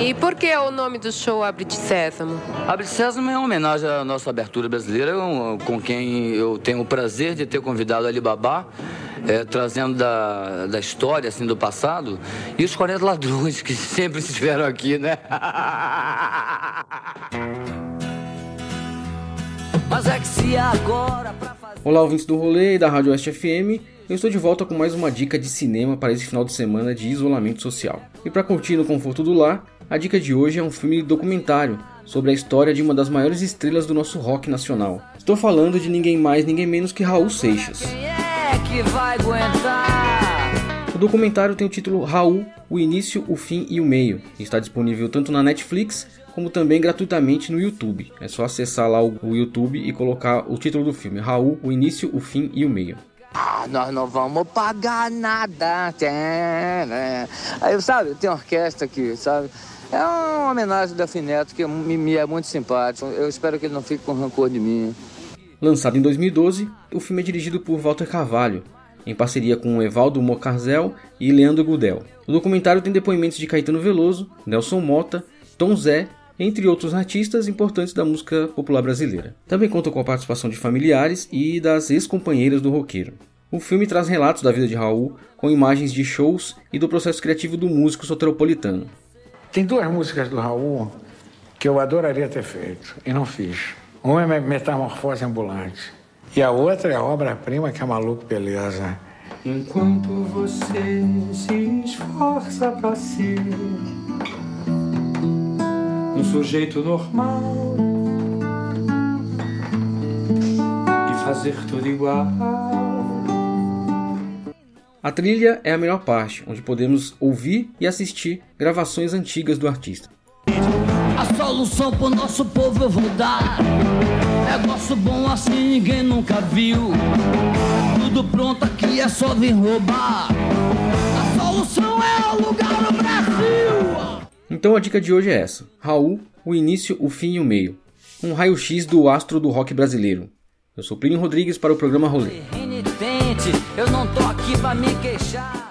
E por que o nome do show Abre de Sésamo? Abre de Sésamo é uma homenagem à nossa abertura brasileira, com quem eu tenho o prazer de ter convidado Alibaba, é, trazendo da, da história, assim, do passado, e os 40 ladrões que sempre estiveram aqui, né? Mas é que se agora pra fazer... Olá, ouvintes do rolê e da Rádio Oeste FM. Eu estou de volta com mais uma dica de cinema para esse final de semana de isolamento social. E para curtir no conforto do lar, a dica de hoje é um filme documentário sobre a história de uma das maiores estrelas do nosso rock nacional. Estou falando de ninguém mais, ninguém menos que Raul Seixas. É o documentário tem o título Raul, o início, o fim e o meio. E está disponível tanto na Netflix como também gratuitamente no YouTube. É só acessar lá o YouTube e colocar o título do filme: Raul, o início, o fim e o meio. Ah, nós não vamos pagar nada. Né? Aí, sabe, tem orquestra aqui, sabe? É uma homenagem da Fineto que me é muito simpático. Eu espero que ele não fique com rancor de mim. Lançado em 2012, o filme é dirigido por Walter Carvalho, em parceria com Evaldo Mocarzel e Leandro Gudel. O documentário tem depoimentos de Caetano Veloso, Nelson Mota, Tom Zé entre outros artistas importantes da música popular brasileira. Também conta com a participação de familiares e das ex-companheiras do roqueiro. O filme traz relatos da vida de Raul, com imagens de shows e do processo criativo do músico soteropolitano. Tem duas músicas do Raul que eu adoraria ter feito e não fiz. Uma é Metamorfose Ambulante e a outra é obra-prima que é Maluco Beleza. Enquanto você se esforça para ser um sujeito normal e fazer tudo igual. A trilha é a melhor parte, onde podemos ouvir e assistir gravações antigas do artista. A solução pro nosso povo eu vou dar. Negócio bom assim ninguém nunca viu. Tudo pronto aqui é só vir roubar. A solução é o lugar no Brasil. Então a dica de hoje é essa: Raul, o início, o fim e o meio. Um raio-x do astro do rock brasileiro. Eu sou Plínio Rodrigues para o programa Rolê. Eu não tô aqui pra me queixar.